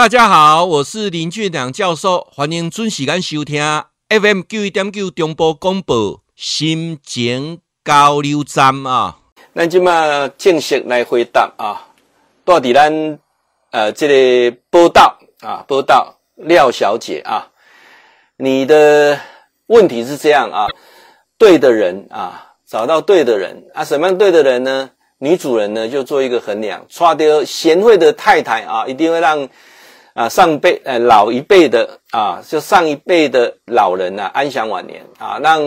大家好，我是林俊良教授，欢迎准时间收听 FM 九一点九中波广播心情交流站啊。咱今嘛正式来回答啊，到底咱呃这个报道啊，报道廖小姐啊，你的问题是这样啊，对的人啊，找到对的人啊，什么样对的人呢？女主人呢就做一个衡量，娶到贤惠的太太啊，一定会让。啊，上辈呃老一辈的啊，就上一辈的老人呐、啊，安享晚年啊，让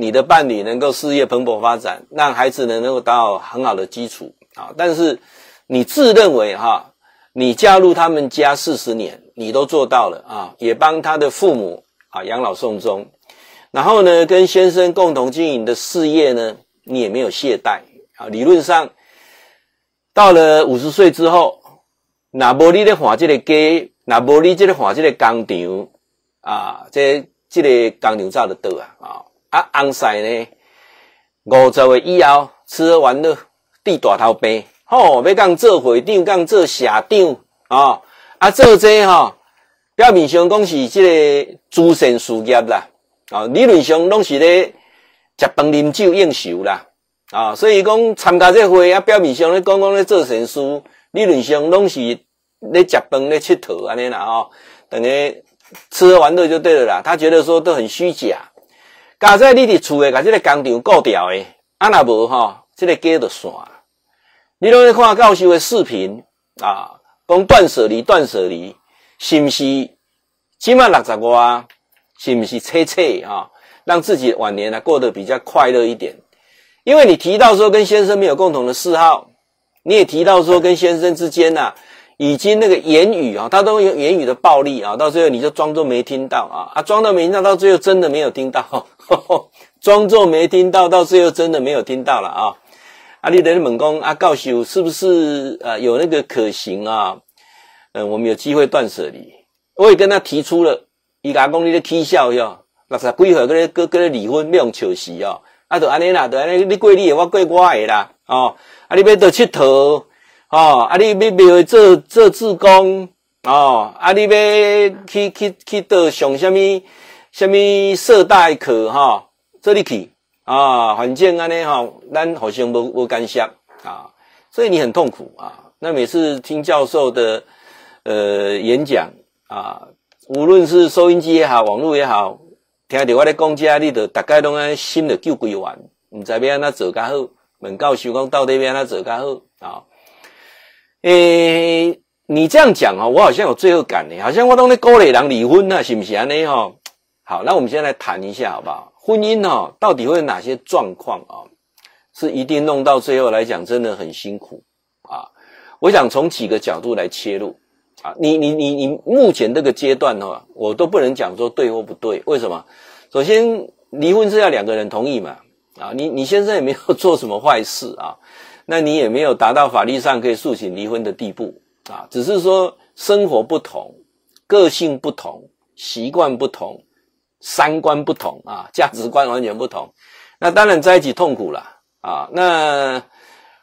你的伴侣能够事业蓬勃发展，让孩子呢能够达到很好的基础啊。但是你自认为哈、你加入他们家四十年，你都做到了啊，也帮他的父母啊养老送终，然后呢，跟先生共同经营的事业呢，你也没有懈怠啊。理论上，到了五十岁之后。那无你咧换这个家，那无你即个换这个工厂啊，这这个工厂早就倒啊啊！啊，翁婿呢，五十岁以后吃喝玩乐，地大头病，吼、哦，要讲做会长，讲做社长啊，啊，做这吼、表面上讲是这个慈善事业啦，啊，理论上拢是咧食饭啉酒应酬啦，啊，所以讲参加这会啊，表面上咧讲讲咧做善事。理论上拢是咧食饭咧佚佗安尼啦吼，等于吃喝玩乐就对了啦。他觉得说都很虚假。假设你伫厝诶，甲这个工厂顾掉诶，啊若无吼，这个家就散。你拢咧看教授诶视频啊，讲断舍离，断舍离，是毋是？起码六十外，是毋是？切切啊，让自己晚年啊过得比较快乐一点。因为你提到说跟先生没有共同的嗜好。你也提到说跟先生之间呐、啊，已经那个言语啊，他都用言语的暴力啊，到最后你就装作没听到啊啊，装作没听到，到最后真的没有听到，装作没听到，到最后真的没有听到了啊！啊，你的猛攻啊，告诉是不是呃有那个可行啊？嗯、我们有机会断舍离，我也跟他提出了，伊阿公你咧起笑哟，六十几岁搁咧搁搁咧离婚，没用笑死哦，啊，就安尼啦，就安尼，你过你的，我过我的啦，哦。啊！你要到佚佗，哦！啊！你要要做做志工，哦！啊！你要去去去到上什么什么社大课，哈、哦！这里去啊！反正安尼哈，咱好像无无干涉啊，所以你很痛苦啊。那每次听教授的呃演讲啊，无论是收音机也好，网络也好，听到我咧讲这，你就大概拢安心就救归完，唔知要安怎做较好。问教授讲到底要安怎做较好啊？诶、你这样讲哦，我好像有罪恶感呢，好像我都在鼓励人离婚啊，是不是安尼哈？好，那我们现在来谈一下好不好？婚姻哈，到底会有哪些状况啊？是一定弄到最后来讲，真的很辛苦啊！我想从几个角度来切入啊。你你你你目前这个阶段哈，我都不能讲说对或不对，为什么？首先，离婚是要两个人同意嘛。啊，你你先生也没有做什么坏事啊，那你也没有达到法律上可以诉请离婚的地步啊，只是说生活不同，个性不同，习惯不同，三观不同啊，价值观完全不同，那当然在一起痛苦了啊。那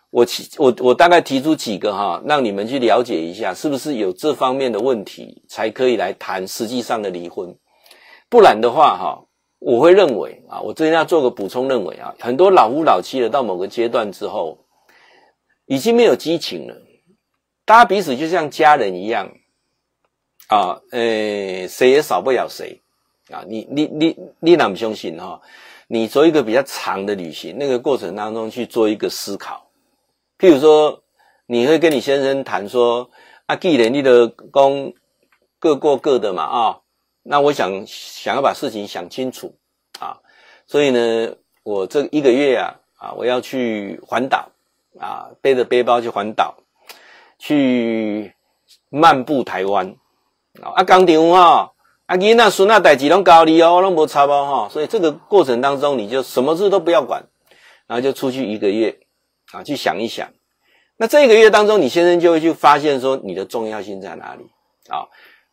我我我大概提出几个哈，让你们去了解一下，是不是有这方面的问题，才可以来谈实际上的离婚，不然的话哈。我会认为啊，我这边要做个补充，认为啊，很多老夫老妻的到某个阶段之后，已经没有激情了，大家彼此就像家人一样啊，呃，谁也少不了谁啊。你你你你哪不相信哈？你做一个比较长的旅行，那个过程当中去做一个思考，譬如说，你会跟你先生谈说啊，既然你的工各过各的嘛啊。那我想想要把事情想清楚啊，所以呢，我这一个月啊啊，我要去环岛啊，背着背包去环岛，去漫步台湾啊。工厂哈，啊囡仔孙仔代志拢交你哦，拢无差包哈。所以这个过程当中，你就什么事都不要管，然后就出去一个月啊，去想一想。那这个月当中，你先生就会去发现说你的重要性在哪里啊？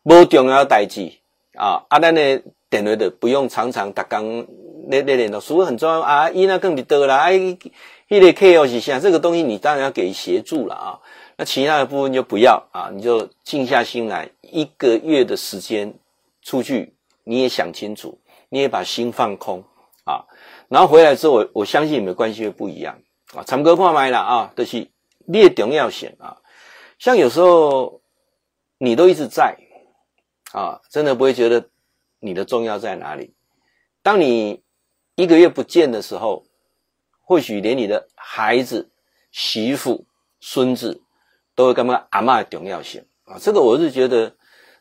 无重要代志。啊，啊，咱的电话的不用常常打工，那那联络，所以很重要啊。伊那更得得啦，哎，迄个 K 哦是啥？这个东西你当然要给协助了啊。那其他的部分就不要啊，你就静下心来，一个月的时间出去，你也想清楚，你也把心放空啊，然后回来之后，我我相信你们关系会不一样啊。长哥话麦了啊，都、就是列重要险啊，像有时候你都一直在啊，真的不会觉得你的重要在哪里。当你一个月不见的时候，或许连你的孩子、媳妇、孙子。都会干嘛？阿妈的重要性啊，这个我是觉得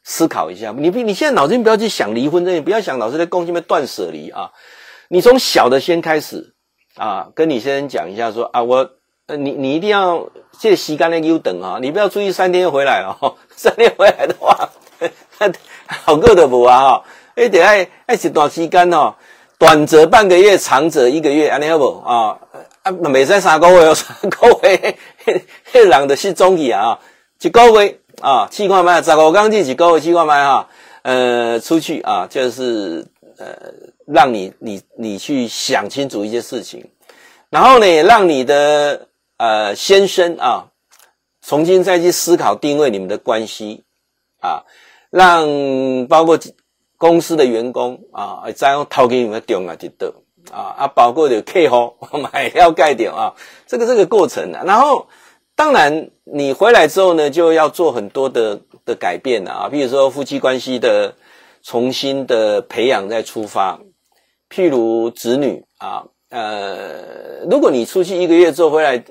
思考一下。你你现在脑筋不要去想离婚这些，不要想老是在贡献边断舍离啊。你从小的先开始啊，跟你先生讲一下说啊，我，你你一定要借吸干的优等啊，你不要出去三天回来哦，三天回来的话，好过的不啊哈？哎，得爱爱一段时间哦，短则半个月，长则一个月，安尼好不？啊？啊，每三三个月有 三个月，迄人的是中意啊，一个月啊，七块麦，十五刚进一个月七块麦哈，呃，出去啊，就是呃，让你你你去想清楚一些事情，然后呢，让你的呃先生啊，重新再去思考定位你们的关系啊，让包括公司的员工啊，再用掏给你们的重要的得。啊啊，包括的客户买要盖掉啊，这个这个过程啊，然后当然你回来之后呢，就要做很多的的改变啊，比如说夫妻关系的重新的培养再出发，譬如子女啊，呃，如果你出去一个月之后回来。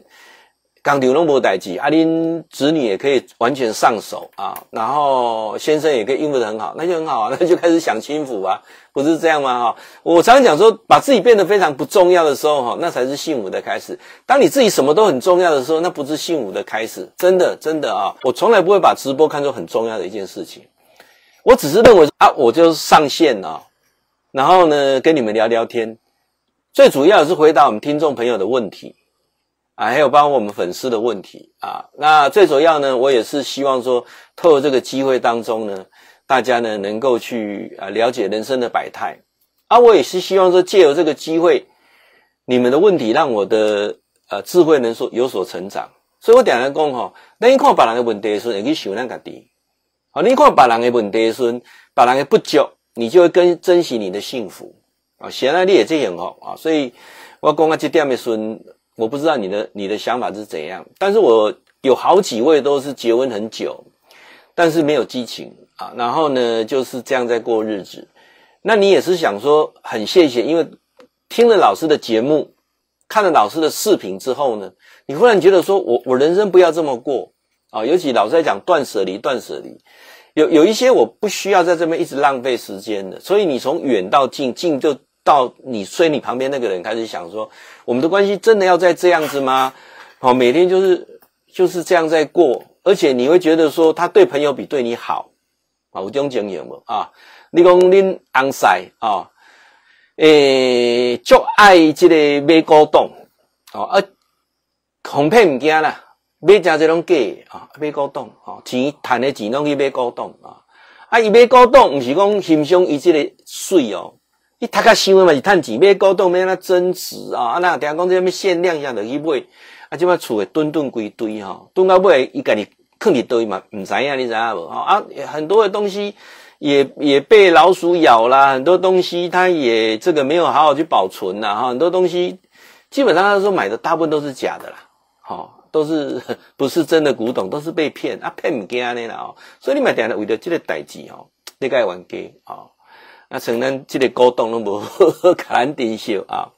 刚丢那么多代志，阿林子女也可以完全上手啊，然后先生也可以应付得很好，那就很好啊，那就开始享清福啊，不是这样吗？哈，我常常讲说，把自己变得非常不重要的时候，哈，那才是幸福的开始。当你自己什么都很重要的时候，那不是幸福的开始，真的，真的啊，我从来不会把直播看作很重要的一件事情，我只是认为啊，我就上线了，然后呢，跟你们聊聊天，最主要的是回答我们听众朋友的问题。啊，还有包括我们粉丝的问题啊，那最主要呢，我也是希望说，透过这个机会当中呢，大家呢能够去啊了解人生的百态，啊，我也是希望说，借由这个机会，你们的问题让我的呃智慧能说有所成长，所以我点来讲哈，那你看别人的问题的时候，你去想那个的，好，你看别人的问题的时候，别人的不足，你就会更珍惜你的幸福。啊，显然你也这样哦啊，所以我讲啊这点的时候。我不知道你的你的想法是怎样，但是我有好几位都是结婚很久，但是没有激情啊，然后呢就是这样在过日子。那你也是想说很谢谢，因为听了老师的节目，看了老师的视频之后呢，你忽然觉得说我我人生不要这么过啊，尤其老师在讲断舍离，断舍离，有有一些我不需要在这边一直浪费时间的，所以你从远到近，近就。到你睡你旁边那个人开始想说，我们的关系真的要再这样子吗？好，每天就是就是这样在过，而且你会觉得说他对朋友比对你好啊，有这种经验无啊？你讲恁翁婿啊，诶，就爱这个买古董哦，啊，哄骗物件啦，买正这种假啊，买古董啊，钱赚的钱拢去买古董啊，啊，伊买古董不是讲欣赏伊这个水哦。你他较想的嘛是趁钱买古董，买那增值啊！啊，那听讲这边限量一样的去买，啊，这边厝诶吨吨归堆哈，吨到尾伊家己放伫堆嘛，唔知影你知影无？啊，很多的东西也也被老鼠咬啦，很多东西它也这个没有好好去保存呐，哈，很多东西基本上他说买的大部分都是假的啦，哈，都是 不是真的古董，都是被骗啊，骗唔惊呢啦哦，所以你买点了为了这个代志哦，你该还给那承认这个沟通都无可能定修啊！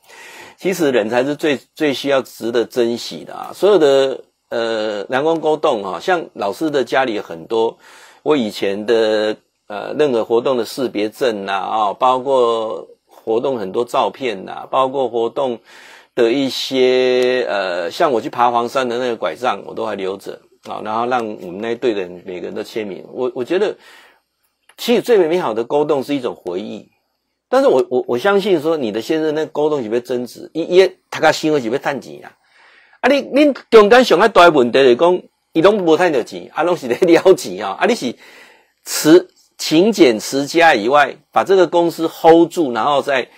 其实人才是最最需要值得珍惜的啊！所有的呃人工沟通啊，像老师的家里很多，我以前的呃任何活动的识别证呐啊，包括活动很多照片呐，包括活动的一些呃，像我去爬黄山的那个拐杖，我都还留着啊，然后让我们那一队的人每个人都签名。我我觉得。其实最美好的沟通是一种回忆，但是我我我相信说你的先生那沟通是不是增值？伊伊他个心会是不是赚钱啊？啊你你中间上个大问题就是讲，伊拢无赚到钱，啊拢是在了钱啊，啊你是持勤俭持家以外，把这个公司 hold 住，然后再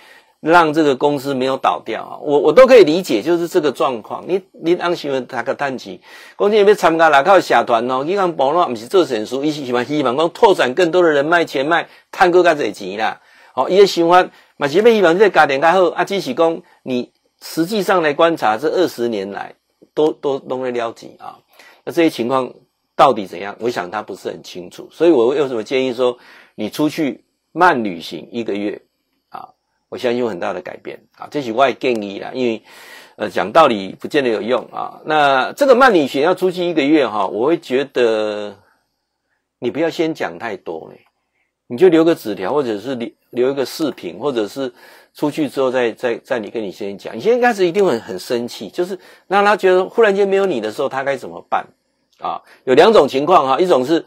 让这个公司没有倒掉啊，我我都可以理解，就是这个状况。你你当新闻他个单机，公司要参加哪靠社团哦，你看保罗不是做神书，伊是喜欢希望讲拓展更多的人脉钱脉，赚更加多钱啦。好，伊个想法嘛是要希望这个家庭较好啊，只是讲你实际上来观察这二十年来，都都弄得了解啊。那这些情况到底怎样？我想他不是很清楚，所以我为什么建议说，你出去慢旅行一个月。我相信有很大的改变啊，这是我的建议啦。因为，呃，讲道理不见得有用啊。那这个慢旅行要出去一个月哈，我会觉得你不要先讲太多嘞，你就留个纸条，或者是留留一个视频，或者是出去之后再再再你跟你先生讲。你先开始一定会很生气，就是让他觉得忽然间没有你的时候，他该怎么办啊？有两种情况哈，一种是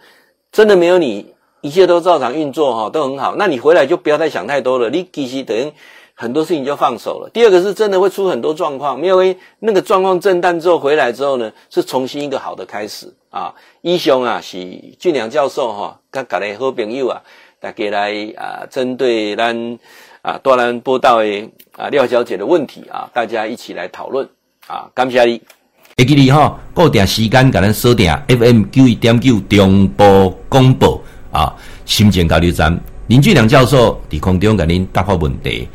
真的没有你。一切都照常运作哈，都很好。那你回来就不要再想太多了，你其实等于很多事情就放手了。第二个是真的会出很多状况，没有那个状况震荡之后回来之后呢，是重新一个好的开始啊。医生啊，是俊良教授哈，跟各位好朋友啊，大家来啊，针对咱啊多兰播道的啊廖小姐的问题啊，大家一起来讨论啊。感谢你，会记得哈，固定时间给咱锁定 FM 九一点九中波广播。啊，心情交流站林俊良教授伫空中给您答复问题。